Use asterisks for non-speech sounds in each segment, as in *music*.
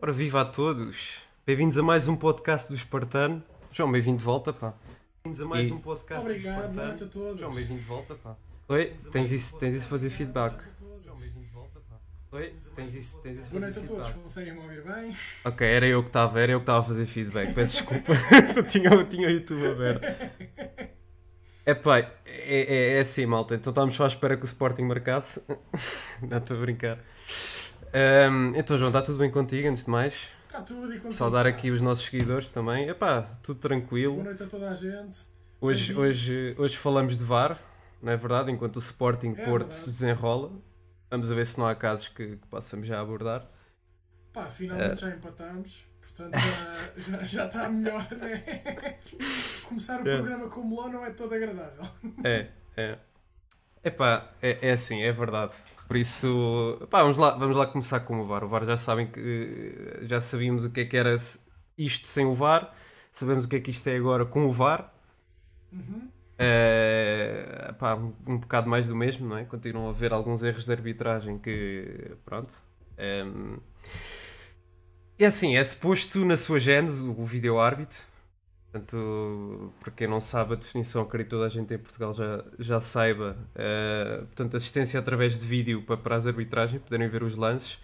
Ora, viva a todos! Bem-vindos a mais um podcast do Espartano. João, bem-vindo de volta, pá. Bem-vindos a mais E- um podcast Obrigado, do boa Espartano. a todos. João, bem-vindo de volta, pá. Oi, tens isso, tens isso fazer feedback. Boa noite a todos. João, bem-vindo de volta, pá. Oi, tens isso, tens isso Boa fazer noite a todos, feedback. conseguem-me ouvir bem? Ok, era eu que estava, era eu que estava a fazer feedback. *laughs* Peço desculpa. *laughs* eu, tinha, eu tinha o YouTube aberto. *laughs* É pá, é, é, é assim, malta. Então estávamos só à espera que o Sporting marcasse. Não estou a brincar. Ahm, então, João, está tudo bem contigo, antes de mais? Está tudo e contigo. Saudar aqui os nossos seguidores também. Epá, tudo Boa tranquilo. noite a toda a gente. Hoje, hoje, hoje falamos de VAR, não é verdade? Enquanto o Sporting É Porto verdade. se desenrola. Vamos a ver se não há casos que, que possamos já abordar. Pá, finalmente É. já empatamos. Portanto, já, *laughs* já, já está melhor, *laughs* né? Começar o É. programa com o melão não é todo agradável. É, é. Epá, é, é assim, é verdade. Por isso, pá, vamos lá, vamos lá começar com o VAR. O VAR já sabem que já sabíamos o que é que era isto sem o VAR, sabemos o que é que isto é agora com o VAR. Uhum. É, pá, um, bocado mais do mesmo, não é? Continuam a haver alguns erros de arbitragem que, pronto. Ehm, é assim, é suposto na sua gênese o vídeo árbitro. Portanto, para quem não sabe a definição, acredito que toda a gente em Portugal já, já saiba. eh, portanto, assistência através de vídeo para, para as arbitragens, poderem ver os lances.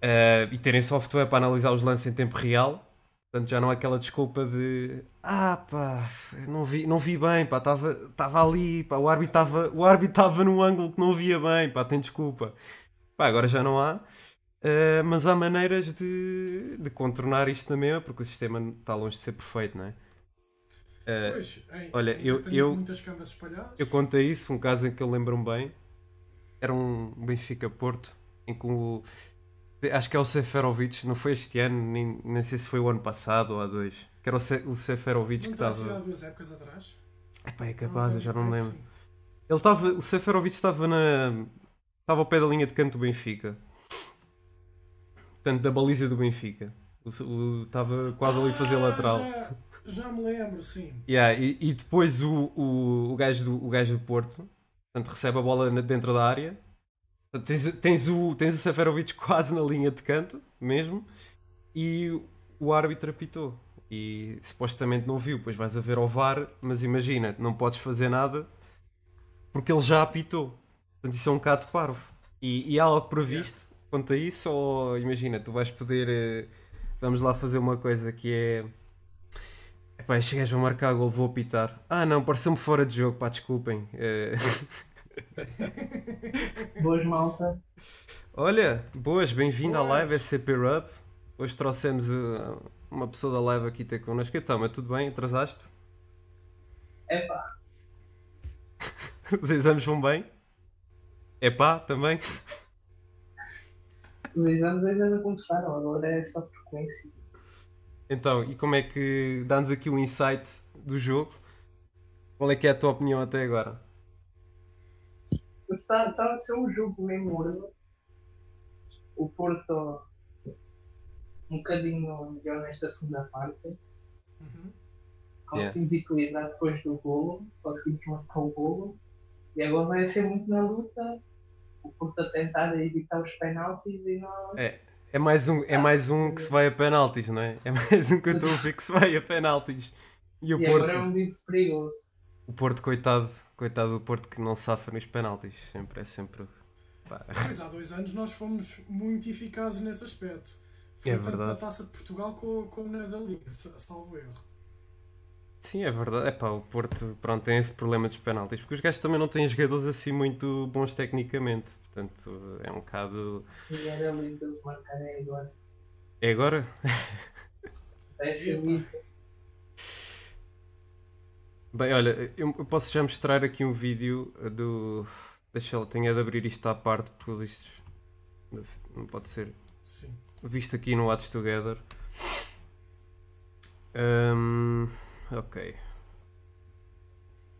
Eh, e terem software para analisar os lances em tempo real. Portanto, já não há aquela desculpa de ah pá, não vi, não vi bem, pá, estava ali, pá, o árbitro estava num ângulo que não via bem, pá, tem desculpa. Pá, agora já não há, eh, mas há maneiras de, de contornar isto na mesma, porque o sistema está longe de ser perfeito, não é? Eh, Pois, ei, olha, eu- eu- muitas câmaras espalhadas. eu contei isso, um caso em que eu lembro-me bem. Era um Benfica-Porto, em que o. Acho que é o Seferovic, não foi este ano, nem, nem sei se foi o ano passado ou há dois. Que era o, Se, o Seferovic não que sido há estava. duas épocas atrás? Epá, é capaz, eu já não me lembro. sim. Ele estava. O Seferovic estava na. Estava ao pé da linha de canto do Benfica. Portanto, da baliza do Benfica. Estava quase ali a fazer Ah, lateral. Já, já me lembro, sim. Yeah, e, e depois o, o, o, gajo do, o gajo do Porto portanto, recebe a bola dentro da área. Portanto, tens, tens, o, tens o Seferovic *laughs* quase na linha de canto, mesmo, e o árbitro apitou. E supostamente não viu, depois vais a ver ao VAR, mas imagina, não podes fazer nada porque ele já apitou. Portanto, isso é um bocado parvo. E, e há algo previsto quanto a isso? Ou imagina, tu vais poder. eh, Vamos lá fazer uma coisa que é. Epá, este gajo vai marcar gol, vou apitar. Ah não, pareceu-me fora de jogo, pá, desculpem. Eh, *laughs* Boas malta. Olha, boas, bem-vindo à live SCP Rub. Hoje trouxemos eh, uma pessoa da live aqui ter connosco. Então, mas tudo bem? Atrasaste? Epá, *laughs* Os exames vão bem? Epá, também? Os exames ainda não começaram, agora é só frequência. Então, e como é que dá-nos aqui o insight do jogo? Qual é que é a tua opinião até agora? Está tá a ser um jogo meio morno. O Porto um bocadinho melhor nesta segunda parte. Uhum. Conseguimos equilibrar depois do golo, conseguimos marcar o golo. E agora vai ser muito na luta. O Porto a tentar evitar os penaltis e nós. É mais um, é mais um que se vai a penaltis, não é? É mais um que eu estou a ver que se vai a penaltis. E o e Porto, agora é um dia perigoso. o Porto, coitado, coitado do Porto que não safa nos penaltis. Sempre é sempre. pá. Pois há dois anos nós fomos muito eficazes nesse aspecto. Foi É tanto verdade. na Taça de Portugal como, como na da Liga, sa- salvo erro. Sim, é verdade. Epá, o Porto pronto, tem esse problema dos penaltis, porque os gajos também não têm jogadores assim muito bons tecnicamente. Portanto, é um bocado. E era eles marcarem agora. É agora? Vai ser Epa. lindo. Bem, olha, eu posso já mostrar aqui um vídeo do. Deixa eu tenho é de abrir isto à parte, porque isto não pode ser Sim. visto aqui no Watch Together. Hum, ok.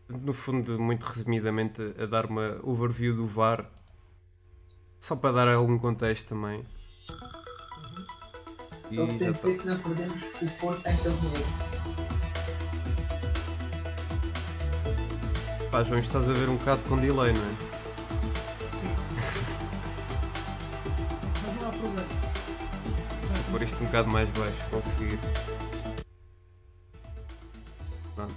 No fundo, muito resumidamente, a dar uma overview do VAR, só para dar algum contexto também. E Só já sempre tá. que não perdemos o Porto em torneio. Pá, João, estás a ver um bocado com delay, não é? Sim. Mas não há problema. pôr isto um bocado mais baixo, conseguir. Pronto.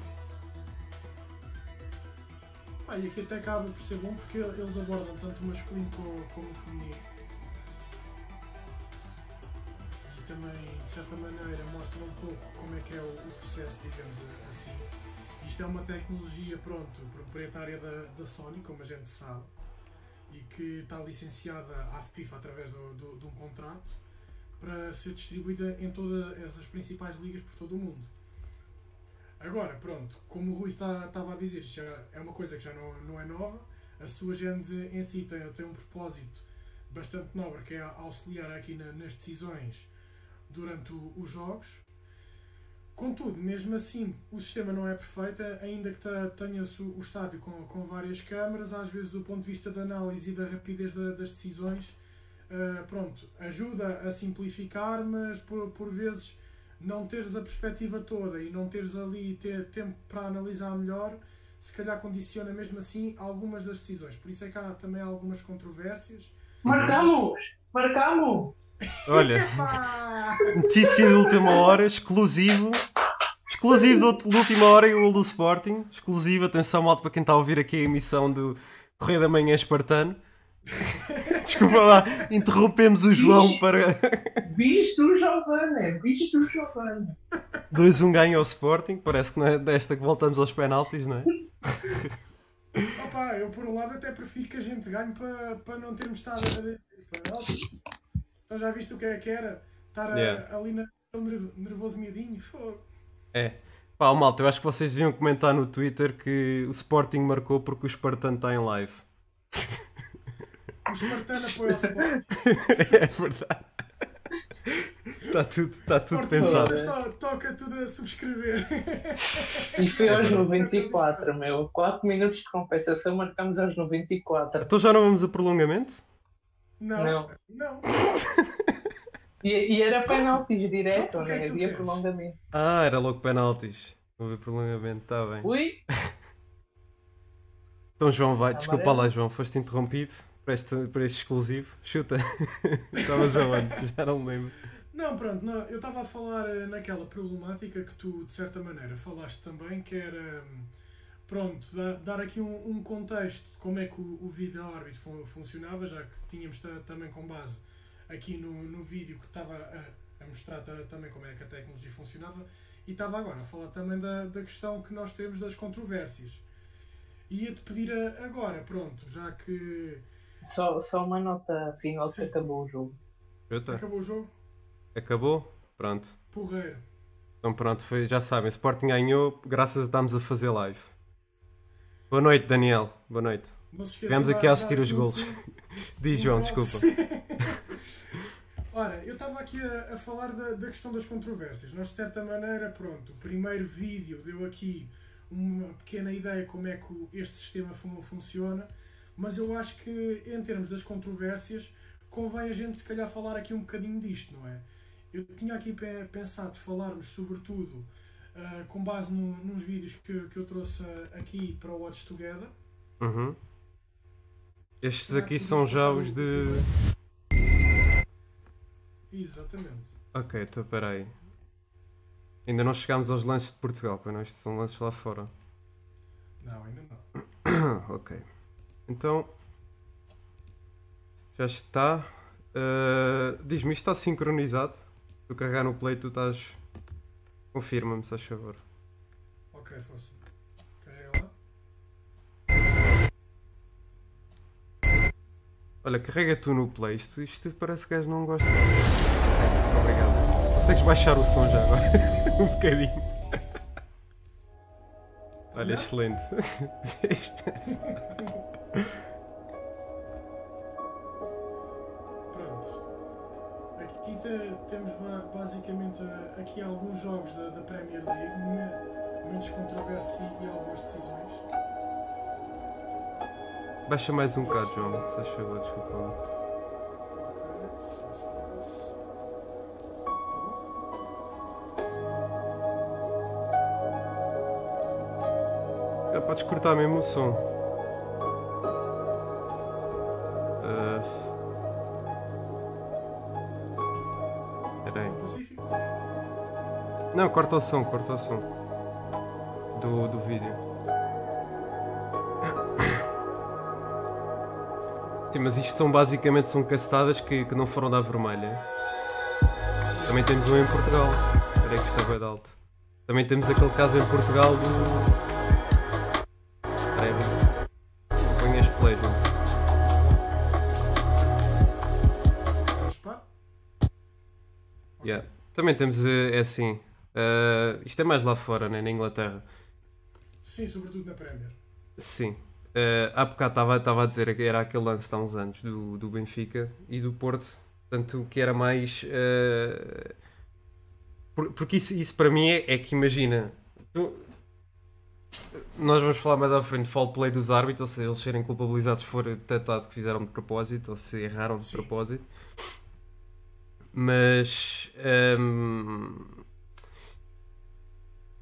Ah, e aqui até acaba por ser bom porque eles abordam tanto o masculino como, o feminino. E também, de certa maneira, mostram um pouco como é que é o processo, digamos assim. Isto é uma tecnologia, pronto, proprietária da, da Sony, como a gente sabe, e que está licenciada à FIFA através do, do, de um contrato para ser distribuída em todas as principais ligas por todo o mundo. Agora, pronto, como o Rui estava a dizer, já é uma coisa que já não, não é nova, a sua gênese em si tem, tem um propósito bastante nobre, que é auxiliar aqui na, nas decisões durante o, os jogos. Contudo, mesmo assim, o sistema não é perfeito, ainda que tenha-se o estádio com, com várias câmaras, às vezes do ponto de vista da análise e da rapidez da- das decisões, ah, pronto, ajuda a simplificar, mas por, por vezes não teres a perspectiva toda e não teres ali ter tempo para analisar melhor, se calhar condiciona mesmo assim algumas das decisões. Por isso é que há também algumas controvérsias. Marcamos! Marcamos! Olha, notícia de última hora, exclusivo. Exclusivo de de última hora e o do Sporting. Exclusivo, atenção, malta, para quem está a ouvir aqui a emissão do Correio da Manhã Espartano. *laughs* Desculpa lá, interrompemos o João para Bicho Giovanni! Bicho Giovanni! 2-1 ganho ao Sporting. Parece que não é desta que voltamos aos penaltis, não é? *laughs* Opa, eu por um lado até prefiro que a gente ganhe para, para não termos estado a penaltis. Então já viste o que é que era? Estar a- Yeah. ali na, nervoso miudinho? Fogo. É. Pá, malta, eu acho que vocês deviam comentar no Twitter que o Sporting marcou porque o Espartano está em live. O espartano apoia o Sporting. *laughs* é verdade. Está tudo, está tudo pensado. to- Toca tudo a subscrever. E foi aos 94, meu. 4 minutos de compensação, marcamos aos 94. Então já não vamos a prolongamento? Não. Não. Não. E, e era penaltis direto, O que é né? Havia queres? prolongamento. Ah, era logo penaltis. Vou ver prolongamento, está bem. Ui! *laughs* Então João vai, desculpa Amarelo. lá João, foste interrompido para este, para este exclusivo. Chuta. *laughs* Estavas aonde? Já não me lembro. Não, pronto, não, eu estava a falar eh, naquela problemática que tu, de certa maneira, falaste também, que era, hum, pronto, da- dar aqui um, um contexto de como é que o, o vídeo árbitro fun- funcionava, já que tínhamos ta- também com base aqui no, no vídeo que estava a, a mostrar ta- também como é que a tecnologia funcionava, e estava agora a falar também da, da questão que nós temos das controvérsias. Ia-te pedir a- agora, pronto, já que Só, só uma nota final que acabou o jogo. Chuta. acabou o jogo, Acabou? Pronto. porreiro. Então pronto, foi, já sabem, Sporting ganhou graças a estarmos a fazer live. Boa noite, Daniel. Boa noite. De aqui a assistir os aqui um golos. sim. *laughs* Diz Um João, desculpa. *laughs* Ora, eu estava aqui a, a falar da, da questão das controvérsias. Nós, de certa maneira, pronto, o primeiro vídeo deu aqui uma pequena ideia como é que o- este sistema fun- funciona, mas eu acho que, em termos das controvérsias, convém a gente, se calhar, falar aqui um bocadinho disto, não é? Eu tinha aqui pe- pensado falarmos, sobretudo, ah, com base no- nos vídeos que, que eu trouxe ah, aqui para o Watch Together. Uhum. Estes aqui são já os de. Exatamente. Ok, então peraí. Ainda não chegámos aos lances de Portugal, pois não? Estes são lances lá fora. Não, ainda não. *coughs* ok. Então. Já está. Ah, Diz-me, isto está sincronizado? Se tu carregar no play, tu estás. Confirma-me, se faz favor. Ok, força. Carrega lá. Olha, carrega tu no play. Isto, isto parece que gajo não gosta. Ok, Obrigado. Consegues baixar o som já agora? *laughs* um bocadinho. Olha, Não? excelente. *laughs* Aqui te- temos ba- basicamente eh, aqui alguns jogos da, da Premier League, me- momentos de controvérsia e algumas decisões. Baixa mais um bocado, João. Se faz favor, desculpa. Ah, podes cortar mesmo o som. Não, corta o som, corta o som. Do, do vídeo. Sim, mas isto são basicamente são castadas que, que não foram da vermelha. Também temos um em Portugal. Espera que isto é bem de alto. Também temos aquele caso em Portugal do. Yeah. Também temos, eh, é assim. Eh, isto é mais lá fora, né, na Inglaterra. Sim, sobretudo na Premier. Sim. Uh, há bocado estava a dizer que era aquele lance de há uns anos do, do Benfica e do Porto, portanto, que era mais. por- porque isso, isso para mim é, é que imagina. tu- nós vamos falar mais à frente de foul play dos árbitros, ou seja, eles serem culpabilizados se for detectado que fizeram de propósito ou se erraram de Sim. propósito. Mas. ehm,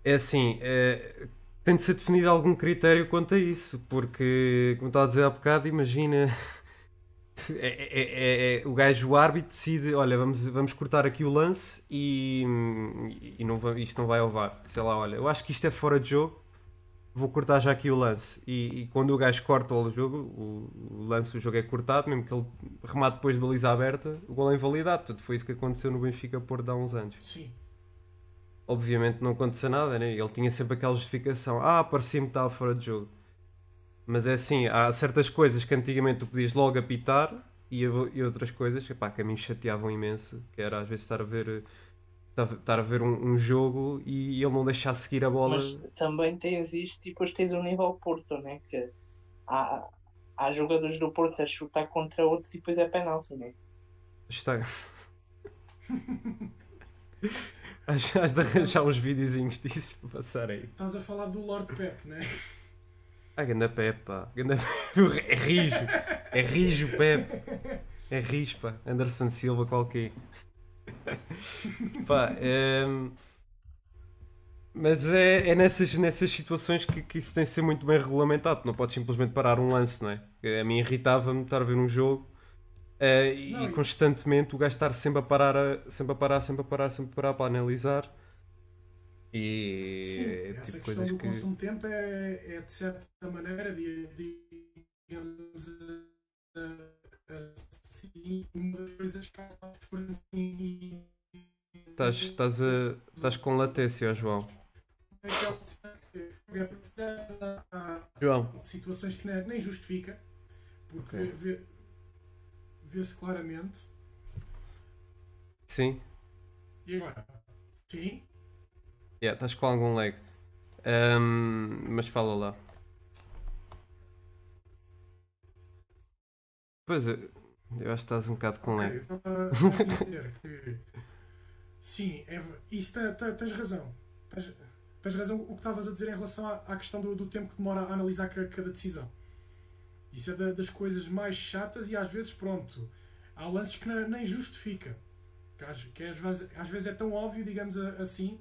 é assim. eh, tem de ser definido algum critério quanto a isso, porque, como estava a dizer há bocado, imagina. *laughs* É, é- é- é- o gajo, o árbitro, decide: olha, vamos, vamos cortar aqui o lance e, e não, isto não vai ao VAR. Sei lá, olha, eu acho que isto é fora de jogo, vou cortar já aqui o lance. E, e quando o gajo corta o jogo, o, o lance, o jogo é cortado, mesmo que ele remate depois de baliza aberta, o gol é invalidado. Portanto, foi isso que aconteceu no Benfica Porto há uns anos Sim. Obviamente não aconteceu nada, né? Ele tinha sempre aquela justificação: ah, parecia-me que estava fora de jogo. Mas é assim, há certas coisas que antigamente tu podias logo apitar e, e outras coisas que, pá, que a mim chateavam imenso, que era às vezes estar a ver, estar, estar a ver um, um jogo e ele não deixar seguir a bola. Mas também tens isto e depois tens o nível Porto, né? Que há, há jogadores do Porto a chutar contra outros e depois é penalti, né? Está... *laughs* Has de arranjar uns videozinhos disso para passar aí. Estás a falar do Lord Pep, né? Ah, ganda Pepe, pá. Ganda... É rijo. É rijo, Pepe. É rijo, pá. Anderson Silva qualquer. Pá, ehm, Mas é, é nessas, nessas situações que, que isso tem de ser muito bem regulamentado. Não podes simplesmente parar um lance, não é? A mim irritava-me estar a ver um jogo eh, e, Não, e- constantemente o gajo estar sempre a parar, a- sempre a parar, sempre a parar, sempre a parar para analisar. E Sim, é essa tipo questão coisas do que. consumo de tempo é, é de certa maneira, digamos, assim, uma das coisas que há assim, Estás, estás, a, estás com latência, João. há João, situações que nem, justifica, porque Ok. Vê- vê-se claramente. sim? E agora? Sim, Yeah, estás com algum lag. Ahm, mas fala lá. Pois, eu, eu acho que estás um bocado com lag. eu estava a dizer *laughs* que sim, é, isso te- te- tens razão. Tens, tens razão o que estavas a dizer em relação à, à questão do, do tempo que demora a analisar ca- cada decisão. Isso é da- das coisas mais chatas e às vezes, pronto, há lances que ne- nem justifica. Que às, que às vezes, às vezes é tão óbvio, digamos assim,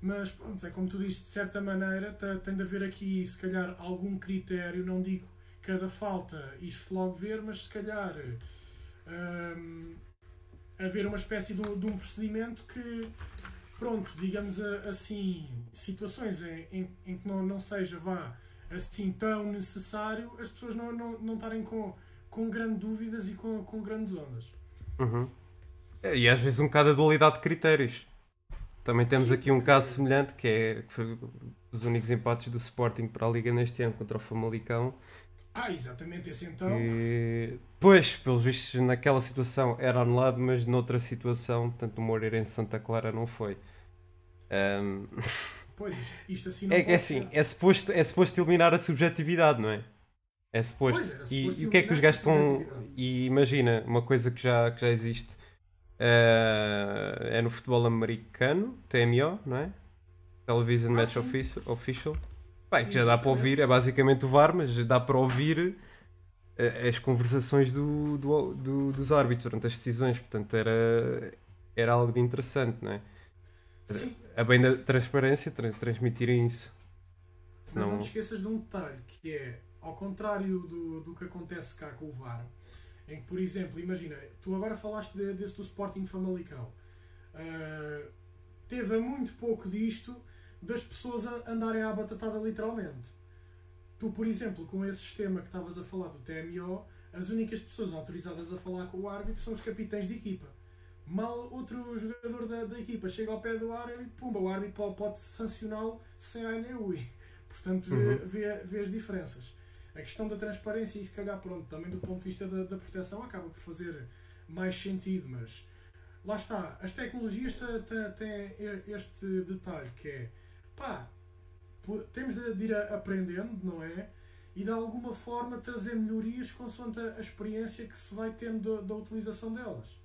mas pronto, é como tu dizes, de certa maneira te- tem de haver aqui, se calhar, algum critério, não digo cada falta isto logo ver, mas se calhar hum, haver uma espécie de, um- de um procedimento que, pronto, digamos assim, situações em, em, em que não, não seja vá assim tão necessário, as pessoas não, não, não estarem com, com grandes dúvidas e com, com grandes ondas. Uhum. É, E às vezes um bocado a dualidade de critérios. Também temos Sim, aqui um caso semelhante que, é, que foi os únicos empates do Sporting para a Liga neste ano contra o Famalicão. Ah, exatamente, esse então. E, pois, pelos vistos, naquela situação era anulado, mas noutra situação, portanto, o Moreirense Santa Clara não foi. Ahm, *laughs* Pois, isto, assim não é, pode é assim, ser. é suposto, é suposto eliminar a subjetividade, não é? É suposto. Pois, era e, suposto e o que é que os gajos estão. E imagina, uma coisa que já, que já existe eh, é no futebol americano, TMO, não é? Television Ah, Match sim. Offici- Official. Bem, que já dá para ouvir, é basicamente o VAR, mas dá para ouvir eh, as conversações do, do- do- dos árbitros durante as decisões, portanto era, era algo de interessante, não é? Sim, A bem da transparência, tra- transmitirem isso. Mas Senão, não te esqueças de um detalhe, que é, ao contrário do, do que acontece cá com o VAR, em que, por exemplo, imagina, tu agora falaste de- desse do Sporting Famalicão, Uh, teve muito pouco disto das pessoas a andarem à batatada literalmente. Tu, por exemplo, com esse sistema que estavas a falar do TMO, as únicas pessoas autorizadas a falar com o árbitro são os capitães de equipa. Mal outro jogador da, da equipa chega ao pé do árbitro, pumba, o árbitro pode, sancioná-lo sem a nem ui. Portanto, vê, Uhum. vê, vê as diferenças. A questão da transparência e se calhar, pronto, também do ponto de vista da, da proteção acaba por fazer mais sentido, mas lá está, as tecnologias te- te- têm este detalhe que é pá, temos de ir aprendendo, não é? E de alguma forma trazer melhorias consoante a a experiência que se vai tendo da, da utilização delas.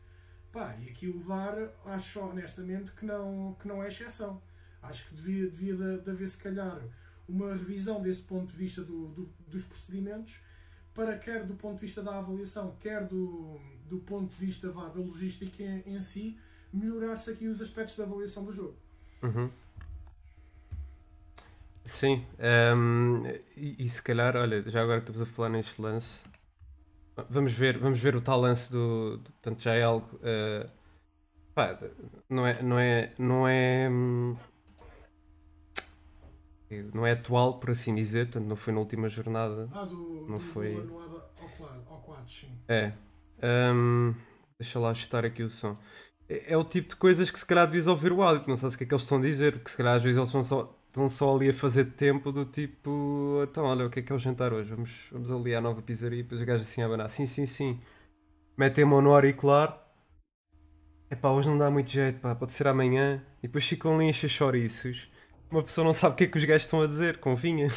Pá, e aqui o VAR acho honestamente que não, que não é exceção. Acho que devia, devia de, de haver se calhar uma revisão desse ponto de vista do, do- dos procedimentos para quer do ponto de vista da avaliação, quer do, do ponto de vista vá, da logística em, em si, melhorar-se aqui os aspectos da avaliação do jogo. Uhum. Sim, ehm, e, e se calhar, olha, já agora que estamos a falar neste lance, vamos ver, vamos ver o tal lance do, do- portanto já é algo, eh, pá, não é, não é, não é, hum, não é atual, por assim dizer, portanto não foi na última jornada, Ah, do, Não do foi- anulado ao, quadro, sim. É. Ahm, deixa lá ajustar aqui o som. É, é o tipo de coisas que se calhar devias ouvir o áudio, não sabes o que é que eles estão a dizer, porque se calhar às vezes eles estão só, estão só ali a fazer tempo do tipo, então olha, o que é que é o jantar hoje? Vamos, vamos ali à nova pizzaria e depois o gajo assim a abanar, sim, sim, sim. Metem a mão no auricular. Epá, hoje não dá muito jeito, pá, pode ser amanhã. E depois ficam ali a encher chouriços. Uma pessoa não sabe o que é que os gajos estão a dizer, convinha.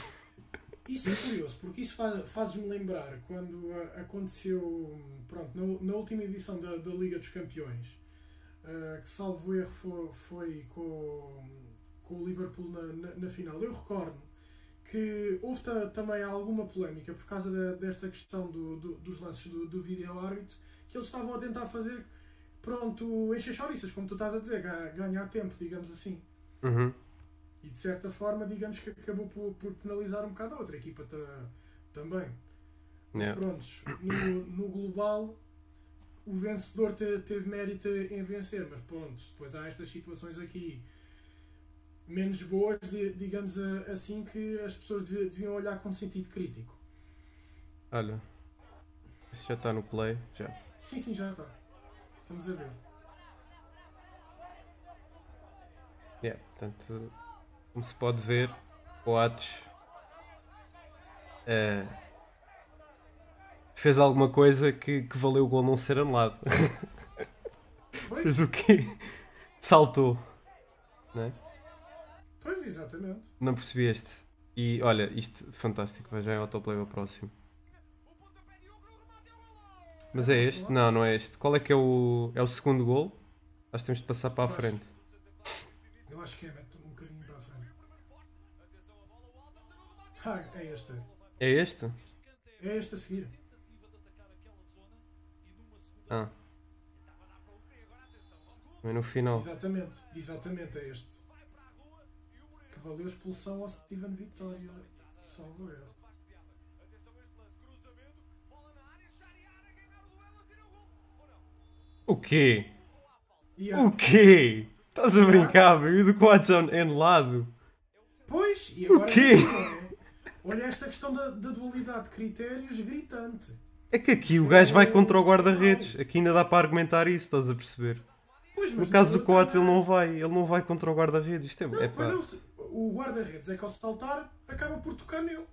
Isso é curioso, porque isso faz- faz-me lembrar quando aconteceu, pronto, na, na última edição da, da Liga dos Campeões, ah, que salvo erro foi, foi com, com o Liverpool na, na, na final. Eu recordo que houve ta- também alguma polémica por causa da- desta questão do, do- dos lances do, do vídeo árbitro, que eles estavam a tentar fazer, pronto, encher chouriças, como tu estás a dizer, ga- ganhar tempo, digamos assim. Uhum. E de certa forma, digamos que acabou por, por penalizar um bocado a outra equipa ta- também. Mas Yeah. prontos, no, no global, o vencedor te- teve mérito em vencer, mas pronto, depois há estas situações aqui menos boas, di- digamos assim, que as pessoas devi- deviam olhar com sentido crítico. Olha, isso já está no play, já. Sim, sim, já está. Estamos a ver. Yeah, portanto, como se pode ver, o Atos eh, fez alguma coisa que, que valeu o gol não ser anulado. *laughs* Fez o quê? Saltou. Pois exatamente. Não percebi este. E olha, isto fantástico, vai já em autoplay ao próximo. Mas é este? Não, não é este. Qual é que é o. É o segundo gol? Acho que temos de passar para a frente. Eu acho que é mete um bocadinho para a frente. Ah, é este. É este? É este a seguir. Ah. É no final. Exatamente, exatamente é este. Que valeu a expulsão ao Steven Vitória. Salvo erro. O quê? E O quê? Estás a brincar, meu? E do quadro anulado? Pois, e agora. quê? é, Olha esta questão da, da dualidade de critérios gritante. É que aqui o gajo vai contra o guarda-redes. Aqui ainda dá para argumentar isso, estás a perceber? Pois, No caso do Coates ele não vai, ele não vai contra o guarda-redes. Isto é, Não, é pá, não, se- o guarda-redes é que ao saltar acaba por tocar nele.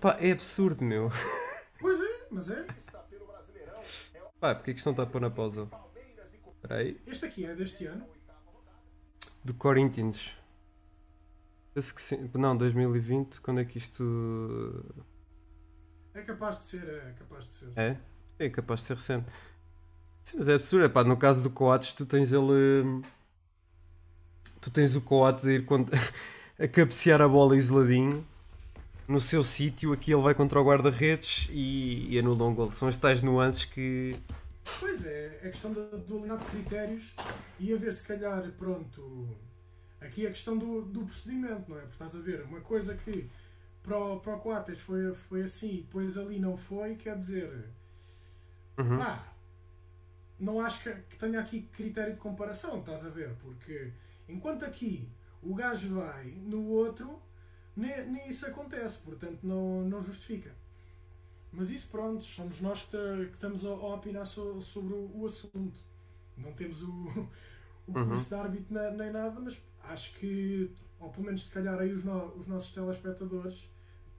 pá, é absurdo, meu. Pois é, mas é. Pá, porque é que isto não está a pôr na pausa? Espera aí. Este aqui é deste ano. Do Corinthians. Penso que sim. Não, 2020, quando é que isto. É capaz de ser, é capaz de ser. É? É capaz de ser recente. Sim, mas é absurdo. É pá, no caso do Coates, tu tens ele. Tu tens o Coates a ir contra... *laughs* a cabecear a bola isoladinho no seu sítio. Aqui ele vai contra o guarda-redes e, e anula um gol. São as tais nuances que. Pois é, é questão da dualidade de critérios e a ver se calhar, pronto, aqui é a questão do, do procedimento, não é? Porque estás a ver, uma coisa que para o, para o Coates foi, foi assim e depois ali não foi, quer dizer, Uhum. pá, não acho que, que tenha aqui critério de comparação, estás a ver? Porque enquanto aqui o gajo vai, no outro nem, nem isso acontece, portanto não, não justifica. Mas isso, pronto, somos nós que, que estamos a, a opinar so, sobre o, o, assunto. Não temos o, o Uhum. curso de árbitro na- nem nada, mas acho que, ou pelo menos se calhar aí os, no- os nossos telespectadores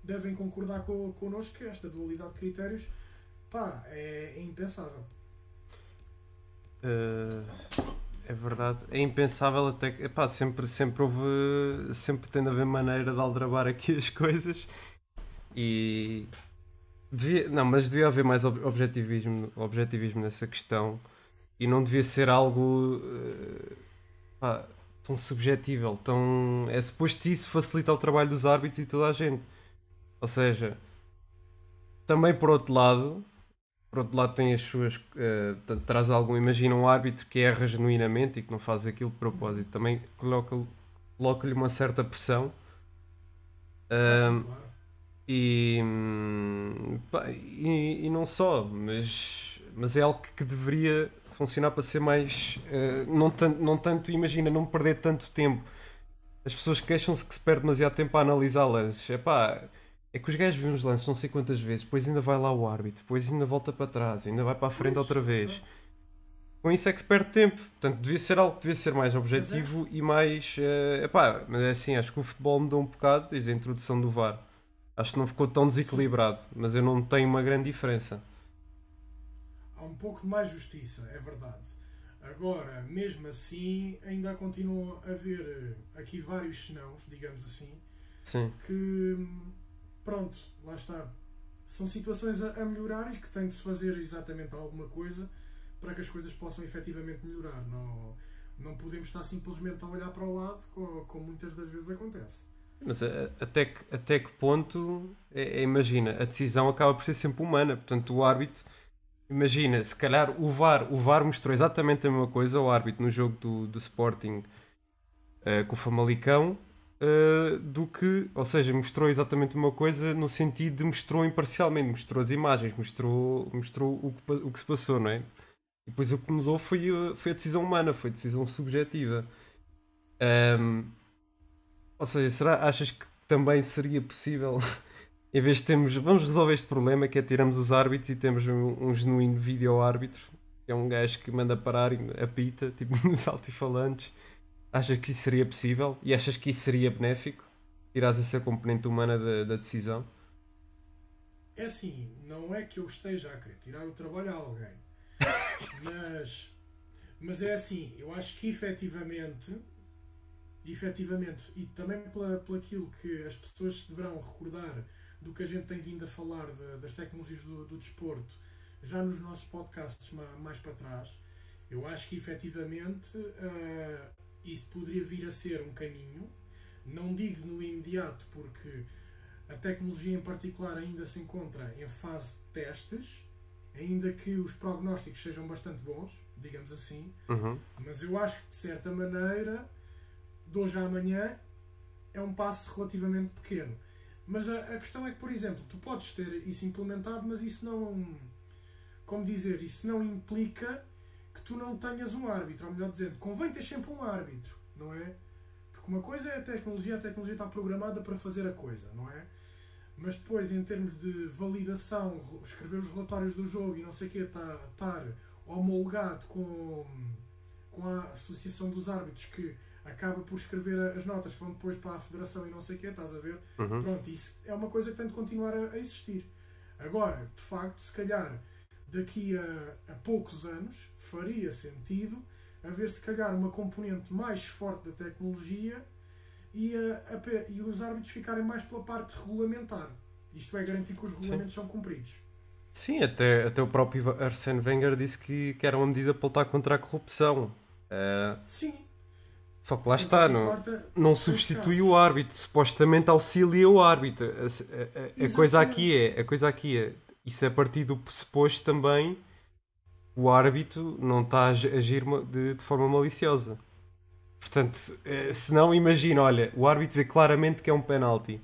devem concordar co, connosco que esta dualidade de critérios pá, é, é impensável. Uh, é verdade. É impensável até que. Epá, sempre, sempre houve. Sempre tem de haver maneira de aldrabar aqui as coisas. E. Devia, não, mas devia haver mais ob- objetivismo, objetivismo nessa questão. E não devia ser algo. uh, pá, tão subjetível. Tão, é suposto isso facilitar o trabalho dos árbitros e toda a gente. Ou seja. Também por outro lado, por outro lado tem as suas portanto, traz algum imagina um árbitro que erra genuinamente e que não faz aquilo de propósito. Também coloca coloca-lhe uma certa pressão. E, hum, pá, e, e não só mas mas é algo que deveria funcionar para ser mais eh, não, tanto, não tanto imagina não perder tanto tempo. As pessoas queixam-se que se perde demasiado tempo a analisar lances Epá, é que os gajos veem os lances não sei quantas vezes, depois ainda vai lá o árbitro, depois ainda volta para trás, ainda vai para a frente Pois, outra vez. Com isso é que se perde tempo. Portanto, devia ser algo que devia ser mais objetivo e mais. eh, epá, mas é assim, acho que o futebol mudou um bocado desde a introdução do VAR. Acho que não ficou tão desequilibrado, mas eu não tenho uma grande diferença. Há um pouco de mais justiça, é verdade. Agora, mesmo assim, ainda continuam a haver eh, aqui vários senãos, digamos assim, Sim. que hum, pronto, lá está. São situações a, a melhorar e que tem de se fazer exatamente alguma coisa para que as coisas possam efetivamente melhorar. Não, não podemos estar simplesmente a olhar para o lado, co- como, muitas das vezes acontece. Mas a- até que, até que ponto, é- é- imagina, a decisão acaba por ser sempre humana. Portanto, o árbitro, imagina, se calhar o VAR, o VAR mostrou exatamente a mesma coisa ao árbitro no jogo do, do Sporting eh, com o Famalicão, eh, do que, ou seja, mostrou exatamente uma coisa no sentido de mostrou imparcialmente, mostrou as imagens, mostrou, mostrou o, que, o que se passou, não é? E depois o que mudou foi, a- foi a decisão humana, foi a decisão subjetiva. Ahm, ou seja, será, achas que também seria possível, *laughs* em vez de termos, vamos resolver este problema, que é tiramos os árbitros e temos um, um genuíno vídeo-árbitro, que é um gajo que manda parar e apita, tipo *laughs* nos altifalantes. Achas que isso seria possível? E achas que isso seria benéfico? Tirares essa componente humana da, da decisão? É assim, não é que eu esteja a querer tirar o trabalho a alguém, *laughs* mas, mas é assim, eu acho que efetivamente, efetivamente, e também pela, pelo aquilo que as pessoas se deverão recordar do que a gente tem vindo a falar de- das tecnologias do, do desporto, já nos nossos podcasts ma- mais para trás, eu acho que efetivamente ah, isso poderia vir a ser um caminho, não digo no imediato porque a tecnologia em particular ainda se encontra em fase de testes, ainda que os prognósticos sejam bastante bons, digamos assim, Uhum. mas eu acho que de certa maneira, de hoje à amanhã, é um passo relativamente pequeno. Mas a, a questão é que, por exemplo, tu podes ter isso implementado, mas isso não. Como dizer, isso não implica tu não tenhas um árbitro. Ou melhor dizendo, convém ter sempre um árbitro, não é? Porque uma coisa é a tecnologia, a tecnologia está programada para fazer a coisa, não é? Mas depois, em termos de validação, escrever os relatórios do jogo e não sei o quê, tá- estar homologado com, com a Associação dos Árbitros que acaba por escrever as notas que vão depois para a Federação e não sei o quê, estás a ver? Uhum. Pronto, isso é uma coisa que tem de continuar a, a existir. Agora, de facto, se calhar daqui a, a poucos anos faria sentido haver se calhar uma componente mais forte da tecnologia e, a- a e os árbitros ficarem mais pela parte regulamentar. Isto é garantir que os regulamentos são cumpridos. Sim, até, até o próprio Arsene Wenger disse que, que era uma medida para lutar contra a corrupção. Ah, Sim. só que lá está, não, não substitui o árbitro, supostamente auxilia o árbitro. A, a- a- coisa aqui é, a coisa aqui é, isso é a partir do pressuposto também o árbitro não está a ag- agir de, de forma maliciosa. Portanto, eh, se não imagina, olha, o árbitro vê claramente que é um penalti.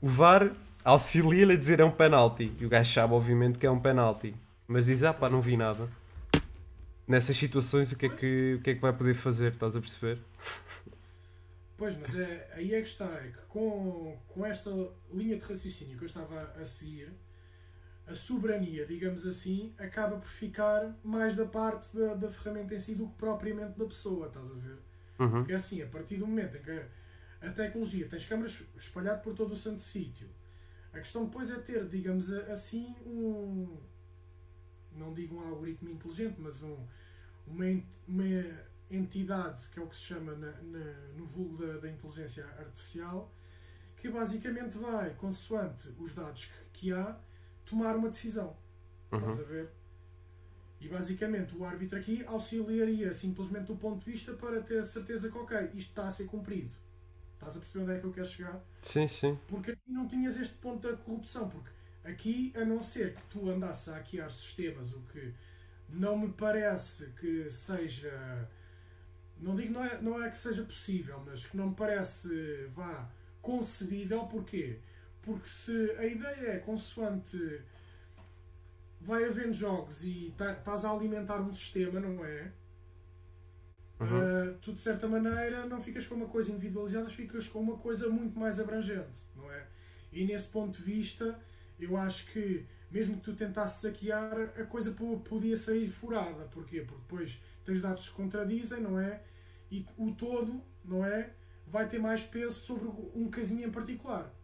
O VAR auxilia-lhe a dizer é um penalti. E o gajo sabe, obviamente, que é um penalti. Mas diz, ah pá, não vi nada. nessas situações o que, é que, o que é que vai poder fazer, estás a perceber? Pois, mas é, aí é que está, é que com, com esta linha de raciocínio que eu estava a seguir, a soberania, digamos assim, acaba por ficar mais da parte da, da ferramenta em si do que propriamente da pessoa, estás a ver? Uhum. Porque é assim, a partir do momento em que a tecnologia tens câmaras espalhado por todo o santo sítio, a questão depois é ter, digamos assim, um. Não digo um algoritmo inteligente, mas um, uma, uma entidade, que é o que se chama na, na, no vulgo da, da, inteligência artificial, que basicamente vai, consoante os dados que, que há, tomar uma decisão. Uhum. Estás a ver? E basicamente o árbitro aqui auxiliaria simplesmente do ponto de vista para ter certeza que, ok, isto está a ser cumprido. Estás a perceber onde é que eu quero chegar? Sim, sim. Porque aqui não tinhas este ponto da corrupção. Porque aqui, a não ser que tu andasses a hackear sistemas, o que não me parece que seja não digo não é, não é que seja possível, mas que não me parece vá concebível, porquê? Porque se a ideia é consoante vai havendo jogos e tá, estás a alimentar um sistema, não é? Uhum. Uh, tu de certa maneira não ficas com uma coisa individualizada, ficas com uma coisa muito mais abrangente, não é? E nesse ponto de vista, eu acho que mesmo que tu tentasses hackear, a coisa podia sair furada. Porquê? Porque depois tens dados que contradizem, não é? E o todo, não é? Vai ter mais peso sobre um casinho em particular.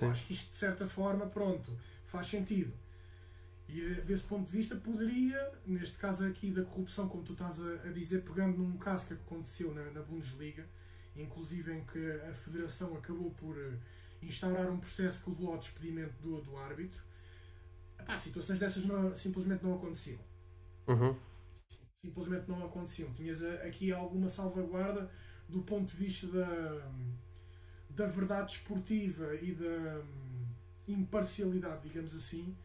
Eu acho que isto, de certa forma, pronto, faz sentido. E desse ponto de vista, poderia, neste caso aqui da corrupção, como tu estás a, a dizer, pegando num caso que aconteceu na, na, Bundesliga, inclusive em que a Federação acabou por eh, instaurar um processo que levou ao despedimento do, do árbitro, epá, situações dessas não, simplesmente não aconteciam. Uhum simplesmente não aconteciam. Tinhas aqui alguma salvaguarda do ponto de vista da, da verdade esportiva e da imparcialidade, digamos assim.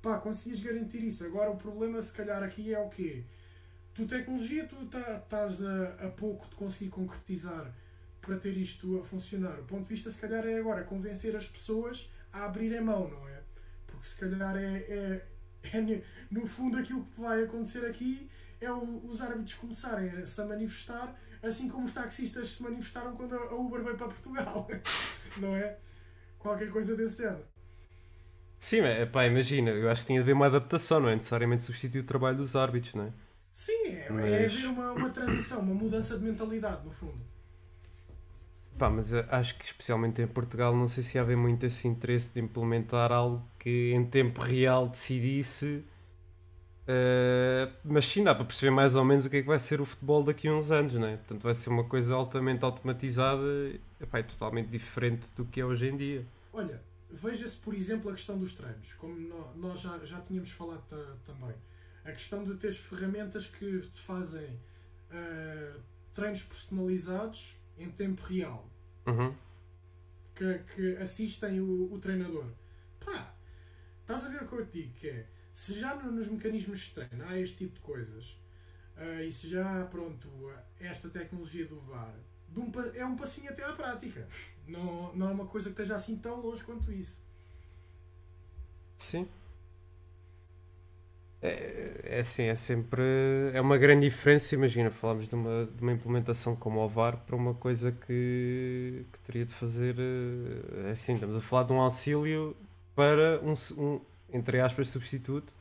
Pá, conseguias garantir isso. Agora o problema se calhar aqui é o quê? Tu tecnologia, tu tá, estás a, a pouco de conseguir concretizar para ter isto a funcionar. O ponto de vista se calhar é agora convencer as pessoas a abrirem mão, não é? Porque se calhar é, é, é no fundo aquilo que vai acontecer aqui é o, os árbitros começarem a se manifestar, assim como os taxistas se manifestaram quando a Uber veio para Portugal. *laughs* não é? Qualquer coisa desse género. Sim, é, pá, imagina, eu acho que tinha de haver uma adaptação, não é necessariamente substituir o trabalho dos árbitros, não é? Sim, é, mas... é haver uma, uma transição, uma mudança de mentalidade, no fundo. Pá, mas acho que especialmente em Portugal não sei se havia muito esse interesse de implementar algo que em tempo real decidisse Uh, mas sim, dá para perceber mais ou menos o que é que vai ser o futebol daqui a uns anos, não é? Portanto, vai ser uma coisa altamente automatizada epá, é totalmente diferente do que é hoje em dia. Olha, veja-se, por exemplo, a questão dos treinos, como nós já, já tínhamos falado também. A questão de ter ferramentas que te fazem uh, treinos personalizados em tempo real, uhum. que, que assistem o, o treinador. Pá, estás a ver o que eu te digo? Que é se já nos mecanismos de treino há este tipo de coisas, uh, e se já, pronto, esta tecnologia do VAR um, é um passinho até à prática. Não, não é uma coisa que esteja assim tão longe quanto isso. Sim. É, é assim, é sempre. É uma grande diferença. Imagina, falamos de uma, de uma implementação como o VAR para uma coisa que, que teria de fazer. Eh, é assim, estamos a falar de um auxílio para um entre aspas, substituto,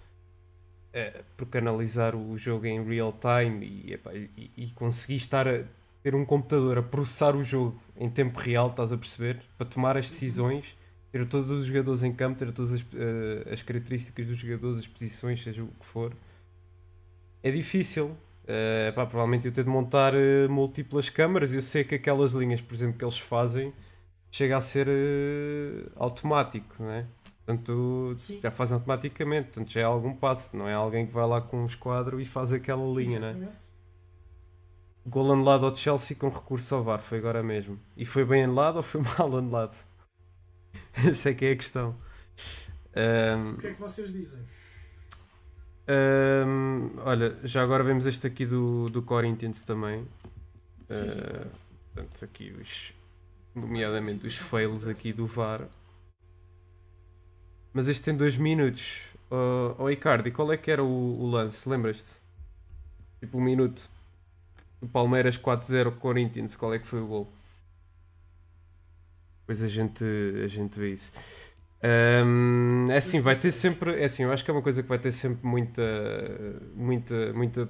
é, porque analisar o jogo em real time e, e, e conseguir estar a ter um computador a processar o jogo em tempo real, estás a perceber? Para tomar as decisões, ter todos os jogadores em campo, ter todas as, uh, as características dos jogadores, as posições, seja o que for. É difícil. Uh, pá, provavelmente eu ter de montar uh, múltiplas câmaras. Eu sei que aquelas linhas, por exemplo, que eles fazem, chega a ser uh, automático, não é? Portanto, Sim. já faz automaticamente, portanto já é algum passo, não é alguém que vai lá com um esquadro e faz aquela linha, Exatamente. né? Gol anulado ao Chelsea com recurso ao VAR, foi agora mesmo. E foi bem anulado ou foi *laughs* mal anulado? Essa é que é a questão. Um, o que é que vocês dizem? Um, olha, já agora vemos este aqui do, do Corinthians também. Sim, sim. Uh, portanto, aqui os, nomeadamente os fails aqui do VAR. Mas este tem 2 minutos. Oh, oh Icardi, qual é que era o, o lance? Lembras-te? Tipo um minuto. O Palmeiras 4-0 Corinthians, qual é que foi o gol? Depois a gente, a gente vê isso. Um, é assim, vai ter sempre. É assim, eu acho que é uma coisa que vai ter sempre muita. Muita. Muita.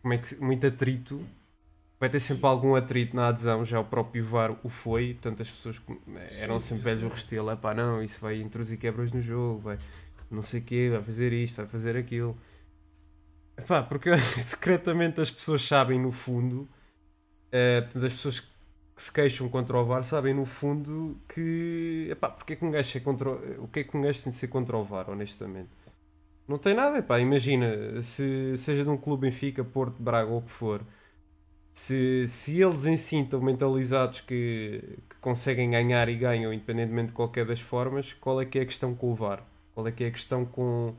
Como é que. Muito atrito. Vai ter sempre algum atrito na adesão. Já o próprio VAR o foi. Portanto, as pessoas eram sempre velhos o restelo. É pá, não, isso vai introduzir quebras no jogo. Vai não sei o quê. Vai fazer isto, vai fazer aquilo. Epá, porque secretamente as pessoas sabem no fundo. Uh, portanto, as pessoas que se queixam contra o VAR sabem no fundo que epá, porque é que um gajo é contra o que é que um gajo tem de ser contra o VAR, honestamente. Não tem nada, epá, imagina, se seja de um clube Benfica, Porto, Braga ou o que for, se, se eles em si estão mentalizados que, que conseguem ganhar e ganham independentemente de qualquer das formas, qual é que é a questão com o VAR? Qual é que é a questão com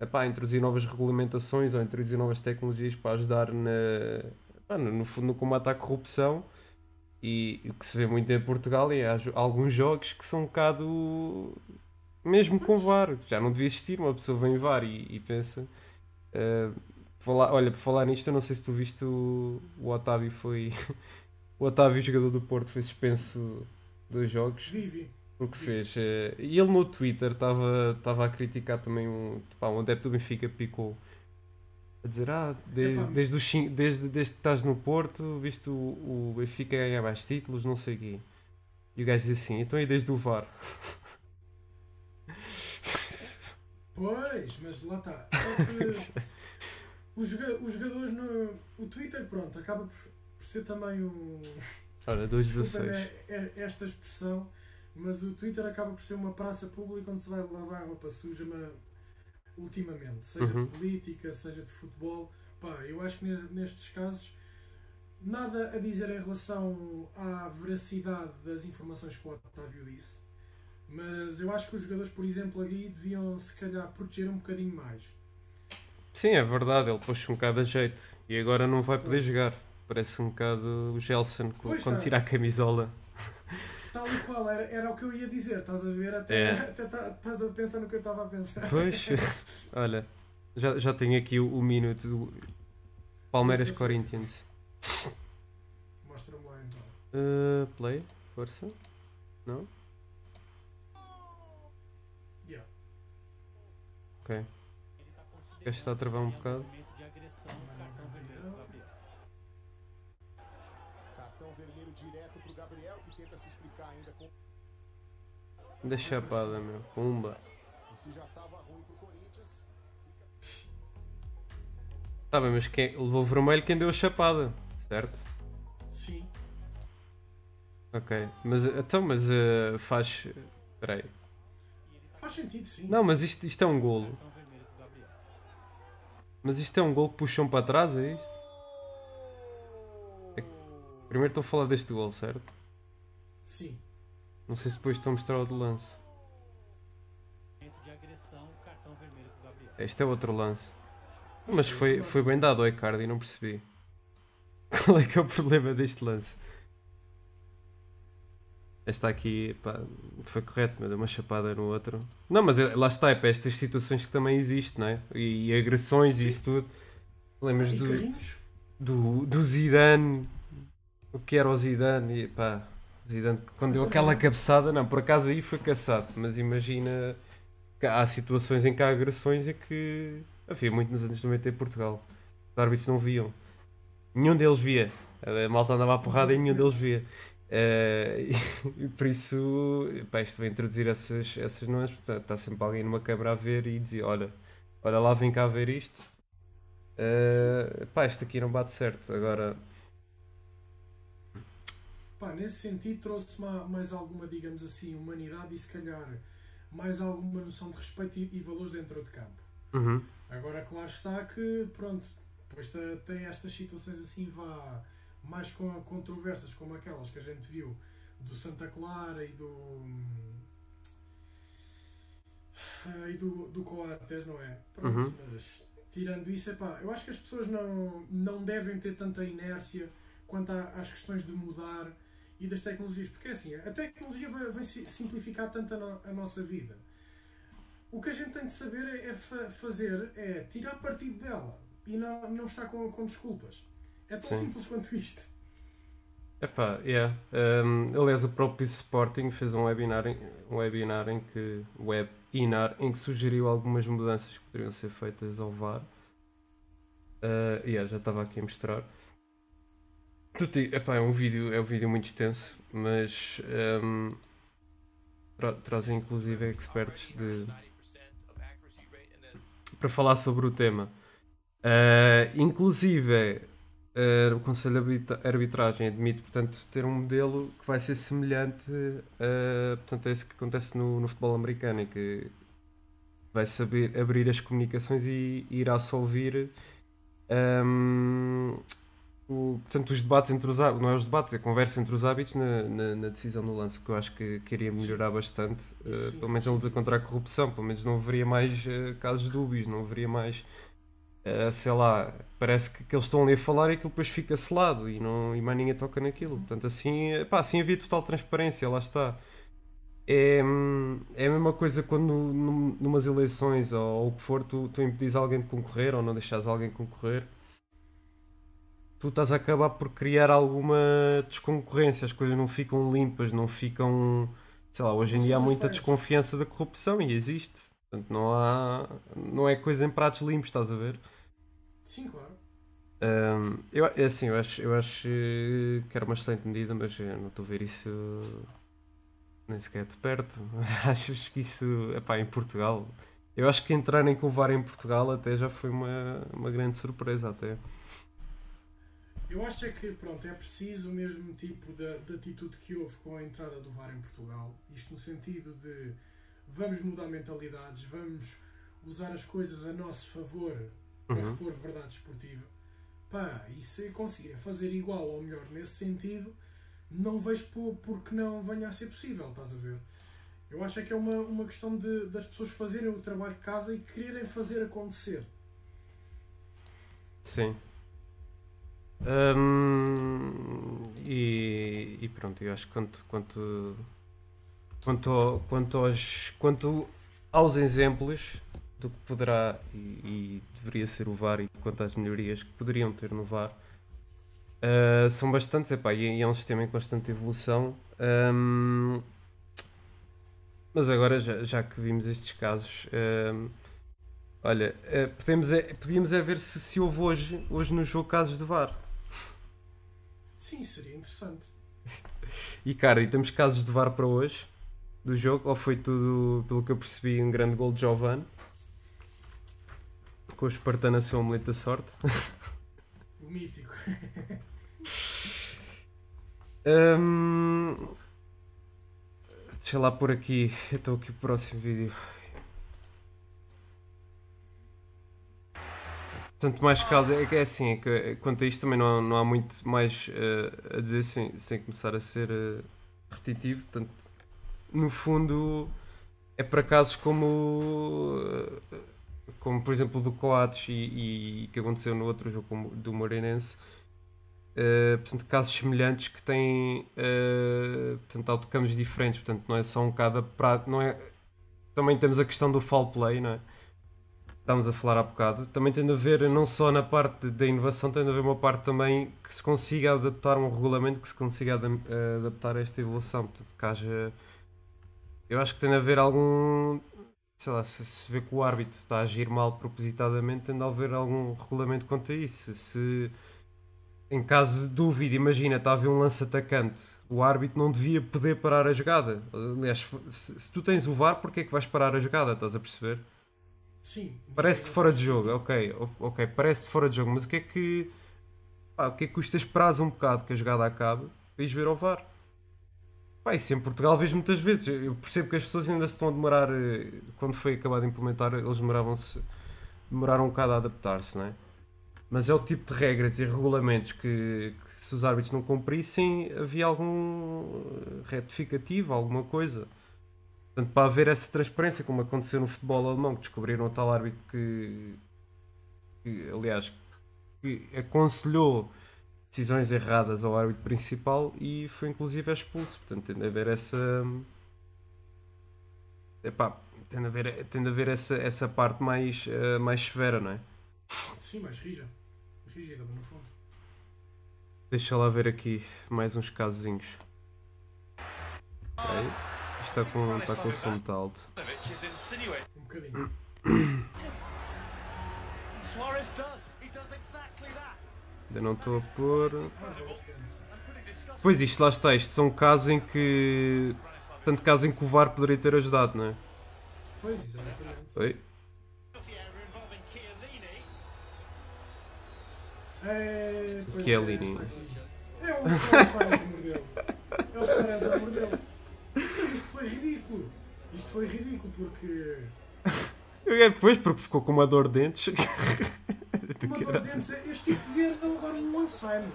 epá, introduzir novas regulamentações ou introduzir novas tecnologias para ajudar na, epá, no fundo no combate à corrupção? E o que se vê muito em Portugal é há alguns jogos que são um bocado. Mesmo com VAR, já não devia existir. Uma pessoa vem VAR e, e pensa. Uh, falar, olha, por falar nisto, eu não sei se tu viste o, o Otávio foi. *laughs* o Otávio, jogador do Porto, foi suspenso dois jogos. Vive. Porque fez. Uh, e ele no Twitter estava a criticar também um. Pá, um adepto do Benfica picou a dizer, ah, desde, desde, desde, desde que estás no Porto, visto o, o Benfica ganhar mais títulos, não sei o quê. E o gajo diz assim, então e desde o VAR? Pois, mas lá está. *laughs* os, jogadores no. O Twitter, pronto, acaba por, por ser também um. *laughs* Ora, 216. É, é, esta expressão, mas o Twitter acaba por ser uma praça pública onde se vai lavar roupa suja, mas ultimamente, seja uhum. de política, seja de futebol. Pá, eu acho que nestes casos nada a dizer em relação à veracidade das informações que o Otávio disse, mas eu acho que os jogadores, por exemplo, aí deviam se calhar proteger um bocadinho mais. Sim, é verdade, ele pôs um bocado a jeito e agora não vai poder pois. jogar. Parece um bocado o Gelson quando tá. tira a camisola. Tal e qual, era, era o que eu ia dizer, estás a ver? Até, é. *laughs* até tá, estás a pensar no que eu estava a pensar. Pois, *laughs* olha, já, já tenho aqui o, o minuto do Palmeiras Corinthians. Mostra-me lá então. Uh, play, força. Não? Yeah. Ok. Este está a travar um bocado. Da chapada, meu. Pumba. Tá bem, mas quem levou vermelho quem deu a chapada, certo? Sim. Ok, mas então, mas uh, faz. Peraí. Faz sentido, sim. Não, mas isto, isto é um golo. Mas isto é um golo que puxam para trás, é isto? É... Primeiro estou a falar deste golo, certo? Sim. Não sei se depois estão a mostrar o do lance. Este é outro lance. Mas foi, foi bem dado ao Icardi, não percebi. *laughs* Qual é que é o problema deste lance? Esta aqui pá, foi correto, mas deu uma chapada no outro. Não, mas é, lá está, é para estas situações que também existe, não é? E, e agressões Sim. e isso tudo. Lembras do, do, do Zidane, o que era o Zidane? E pá, Zidane, quando deu aquela cabeçada, não, por acaso aí foi caçado, mas imagina há situações em que há agressões e que havia muito nos anos 90 em Portugal. Os árbitros não viam. Nenhum deles via. A malta andava à porrada e nenhum deles via. Uh, *laughs* e, por isso, pá, isto vai introduzir essas, essas nuances. Portanto, está sempre alguém numa câmara a ver e dizer: Olha, olha lá, vem cá ver isto. Uh, pá, isto aqui não bate certo. Agora, Pá, nesse sentido trouxe mais alguma, digamos assim, humanidade e se calhar mais alguma noção de respeito e, e valores dentro de campo. Uhum. Agora, claro está que, pronto, depois tem estas situações assim, vá mais com controversas como aquelas que a gente viu do Santa Clara e do. e do, do Coates, não é? Pronto, uhum. mas tirando isso, é pá, eu acho que as pessoas não, não devem ter tanta inércia quanto às questões de mudar e das tecnologias, porque é assim, a tecnologia vai, vai simplificar tanto a, no, a, nossa vida. O que a gente tem de saber é, é fa fazer, é tirar partido dela. e não, não está com, com desculpas. É tão Sim. simples quanto isto. Epá, yeah. Um, aliás, o próprio Sporting fez um webinar, em, um webinar em que webinar em que sugeriu algumas mudanças que poderiam ser feitas ao VAR. Uh, yeah, já estava aqui a mostrar. Tuti, epá, é um vídeo, é um vídeo muito extenso, mas um, tra trazem inclusive expertos de, para falar sobre o tema. Uh, inclusive, o Conselho de Arbitra- Arbitragem admite, portanto, ter um modelo que vai ser semelhante uh, portanto, a esse que acontece no, no futebol americano, e que vai saber abrir as comunicações e irá só ouvir um, o- portanto, os debates entre os hábitos, não é os debates, é a conversa entre os hábitos na, na, na decisão do lance, que eu acho que, que iria melhorar bastante, uh, pelo menos na luta contra a corrupção, pelo menos não haveria mais uh, casos dúbios, não haveria mais, uh, sei lá, parece que, que eles estão ali a falar e aquilo depois fica selado e, não, e mais ninguém toca naquilo. Portanto, assim, pá, assim havia total transparência, lá está. É, é a mesma coisa quando num- numas eleições ou, ou o que for, tu, tu impedis alguém de concorrer ou não deixas alguém concorrer tu estás a acabar por criar alguma desconcorrência, as coisas não ficam limpas, não ficam. Sei lá, hoje em dia há muita desconfiança da corrupção e existe. Portanto, não há. Não é coisa em pratos limpos, estás a ver? Sim, claro. Ahm, eu, é assim, eu acho, eu acho eh, que era uma excelente medida, mas eu não estou a ver isso nem sequer de perto. *laughs* Achas que isso, epá, em Portugal, eu acho que entrarem com o VAR em Portugal até já foi uma, uma grande surpresa até. Eu acho é que pronto, é preciso o mesmo tipo de, de atitude que houve com a entrada do VAR em Portugal. Isto no sentido de vamos mudar mentalidades, vamos usar as coisas a nosso favor para Uhum. repor verdade esportiva. Pá, e se conseguirem fazer igual ou melhor nesse sentido, não vejo por, por que não venha a ser possível, estás a ver? Eu acho é que é uma, uma questão de, das pessoas fazerem o trabalho de casa e quererem fazer acontecer. Sim. Hum, e, e pronto, eu acho que quanto, quanto, quanto, ao- quanto, aos, quanto aos exemplos do que poderá e, e deveria ser o VAR e quanto às melhorias que poderiam ter no VAR, ah, são bastantes, epá, e, e é um sistema em constante evolução. Hum, mas agora, já, já que vimos estes casos, olha, eh, podemos é, podíamos é ver se, se houve hoje, hoje no jogo casos de VAR. Sim, seria interessante. E cara, e temos casos de VAR para hoje do jogo, ou foi tudo, pelo que eu percebi, um grande gol de Giovanni com o Espartano a ser um da sorte. *laughs* O mítico. Hum, deixa lá por aqui, então aqui o próximo vídeo. Portanto, mais casos, é que é assim, é que, eh, quanto a isto também não há, não há muito mais eh, a dizer sem, sem começar a ser eh, repetitivo. Portanto, no fundo, é para casos como, como por exemplo, do Coates e, e que aconteceu no outro jogo do Moreirense. Uh, portanto, casos semelhantes que têm uh, portanto, outcomes diferentes, portanto, não é só um cada prato, não é... Também temos a questão do foul play, não é? Estamos a falar há bocado. Também tem de haver, não só na parte da inovação, tem de haver uma parte também que se consiga adaptar a um regulamento, que se consiga eh, adaptar a esta evolução. Portanto, que haja... Eu acho que tem de haver algum... Sei lá, se se vê que o árbitro está a agir mal propositadamente, tem de haver algum regulamento quanto a isso. Se em caso de dúvida, imagina, está a haver um lance atacante, o árbitro não devia poder parar a jogada. Aliás, se, se tu tens o VAR, porque é que vais parar a jogada? Estás a perceber? Sim. Parece-te fora de jogo, ok, ok, parece-te fora de jogo, mas o que é que. Pá, o que é que custa esperar um bocado que a jogada acabe para ires ver ao VAR? Pá, isso em Portugal vejo muitas vezes. Eu percebo que as pessoas ainda se estão a demorar. eh, Quando foi acabado de implementar, eles demoravam-se. Demoraram um bocado a adaptar-se, não é? Mas é o tipo de regras e regulamentos que, que se os árbitros não cumprissem, havia algum eh, retificativo, alguma coisa. Portanto, para haver essa transparência, como aconteceu no futebol alemão, que descobriram o tal árbitro que, que, aliás, que aconselhou decisões erradas ao árbitro principal e foi inclusive expulso. Portanto, tem de haver essa. Epá, tem de haver, tem de haver essa, essa parte mais, eh, mais severa, não é? Sim, mais rija. Rígida, no fundo. Deixa lá ver aqui mais uns casozinhos. Ok. Isto está com, está com o som muito alto. Um bocadinho. *coughs* Suarez does. Ainda não estou a pôr. Pois isto lá está, isto são casos em que. Tanto casos em que o VAR poderia ter ajudado, não é? Pois, exatamente. Oi? É, pois Que é é, Lini? É o, a mordê-lo. É o Suárez a mordê-lo. Mas isto foi ridículo. Isto foi ridículo porque. *laughs* É, pois, porque ficou com uma dor de dentes. *laughs* *laughs* Tu Uma dor dentes, este tipo devia levar um Alzheimer.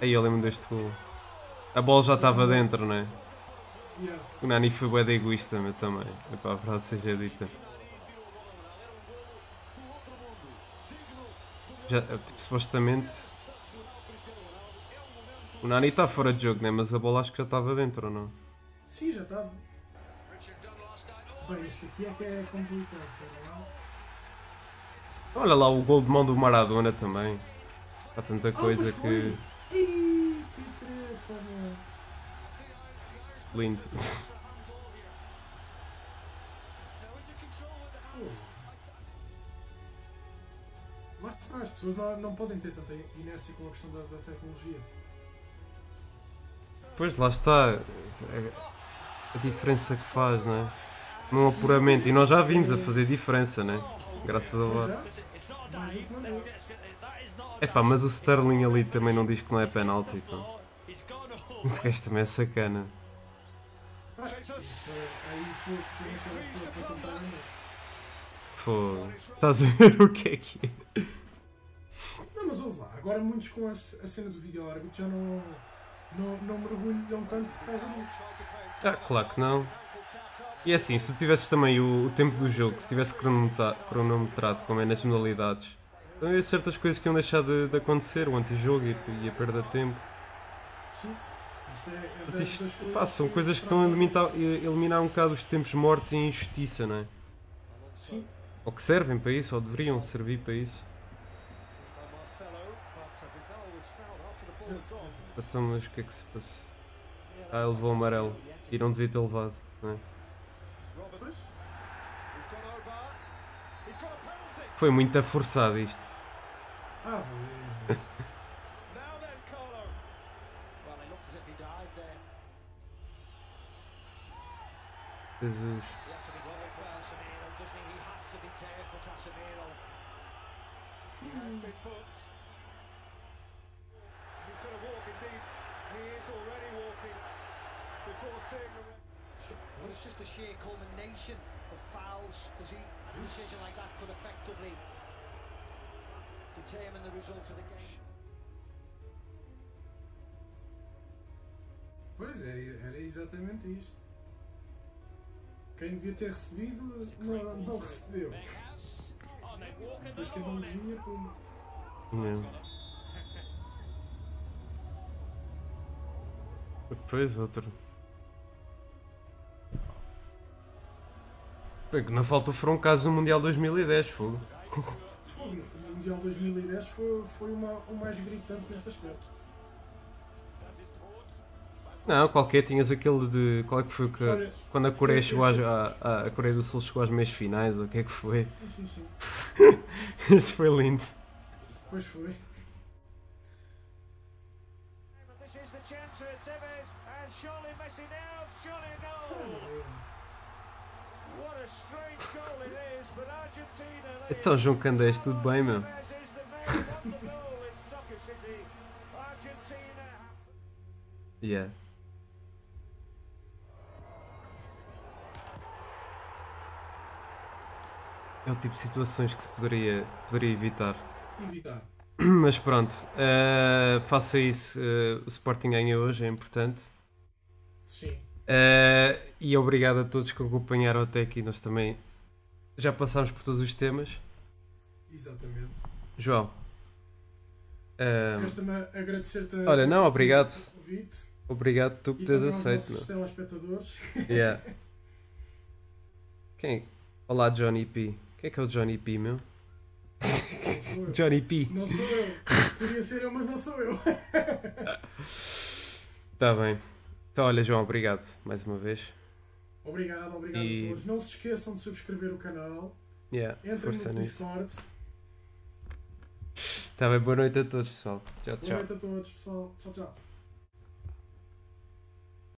Aí eu lembro deste gol. A bola já estava dentro, não é? Yeah. O Nani foi bué de egoísta, mas também. Epá, a verdade seja dita. Já, tipo, supostamente. O Nani está fora de jogo, né? Mas a bola acho que já estava dentro, ou não? Sim, já estava. Bem, este aqui é que é complicado. Espera lá. Olha lá o gol de mão do Maradona também. Há tanta Ah, coisa pois que. Ih, que treta, meu. Lindo. Está, as pessoas não, não podem ter tanta inércia com a questão da, da tecnologia. Pois lá está. A, a diferença que faz, não é? Num apuramento. E nós já vimos a fazer diferença, né? Graças uma vez. Epá, mas o Sterling ali também não diz que não é penalti. Pá. Esse gajo também é sacana. É-. Pô, estás a ver o que é que é? Não, mas ouve lá, agora muitos com a, a cena do vídeo árbitro já não, não, não mergulham tanto por causa disso. Ah, claro que não. E é assim, se tu tivesses também o, o tempo do jogo, se tivesse cronometra- cronometrado, como é nas modalidades, então havia certas coisas que iam deixar de, de acontecer, o antijogo e, e a perda de tempo. Sim, isso é, é isto, pá, são coisas que estão a eliminar, a eliminar um bocado os tempos mortos e a injustiça, não é? Sim, Ou que servem para isso, ou deveriam servir para isso. Então, mas o que é que se passa? Ah, ele levou o amarelo. E não devia ter levado, não é? pois. Foi muito forçado isto. Ah. *laughs* Jesus. Well, it's just the sheer culmination of fouls because he decision like that could effectively determine the result of the game. Pois é, era exatamente isto. Quem devia ter recebido não, não recebeu. Depois quem não devia, pum. Não. Depois *laughs* outro. Que não faltou foram casos no Mundial 2010, fogo. Fogo, O Mundial 2010 foi, foi uma, o mais gritante nesse aspecto. Não, qualquer tinhas aquele de. Qual é que foi que. Olha, Quando a Coreia chegou às, a, a, Coreia do Sul chegou às meias finais, o que é que foi? sim, sim. Isso *laughs* foi lindo. Pois foi. Então, João Candés, tudo bem, meu? Yeah. É o tipo de situações que se poderia, poderia evitar. Evitar. *clears throat* Mas pronto, eh, faça isso. eh, o Sporting ganha hoje, é importante. Sim. Eh, e obrigado a todos que acompanharam até aqui. Nós também já passámos por todos os temas. Exatamente. João. eh, Resta-me agradecer-te. a- Olha, não, obrigado. convite. obrigado tu por teres também aos aceito. nossos meu. telespectadores. *laughs* *laughs* Yeah. Quem? Olá, Johnny P. Quem é que é o Johnny P, meu? Johnny P. Não sou eu. Podia ser eu, mas não sou eu. Está *laughs* bem. Então, olha, João, obrigado mais uma vez. Obrigado, obrigado E- a todos. Não se esqueçam de subscrever o canal. Yeah, Entrem no. Discord. Está bem, boa noite a todos, pessoal. Tchau, Boa tchau. noite a todos, pessoal. Tchau, tchau.